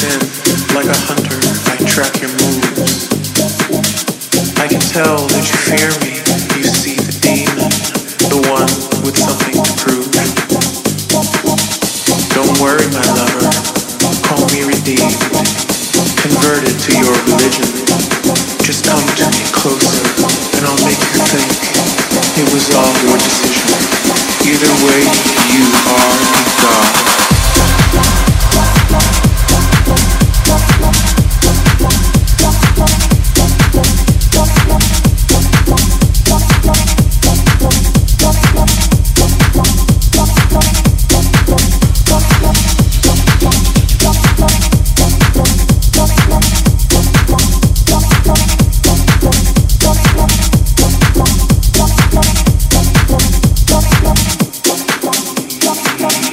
within, like a hunter, I track your moves. I can tell that you fear me, you see the demon, the one with something.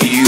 you.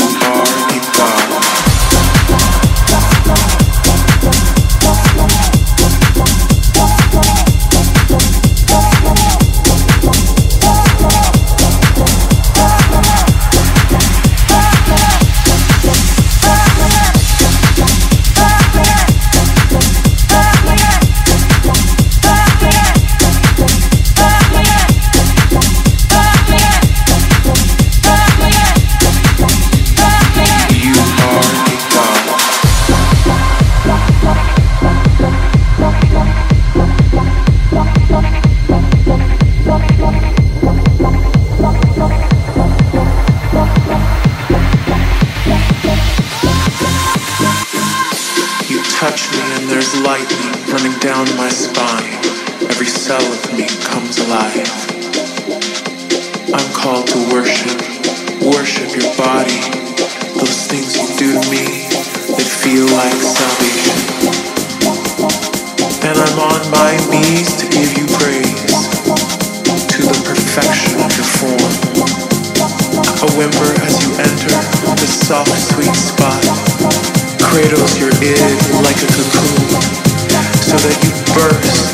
There's lightning running down my spine. Every cell of me comes alive. I'm called to worship, worship your body. Those things you do to me that feel like salvation. And I'm on my knees to give you praise to the perfection of your form. A whimper as you enter the soft, sweet spot cradles your id like a cocoon. So that you burst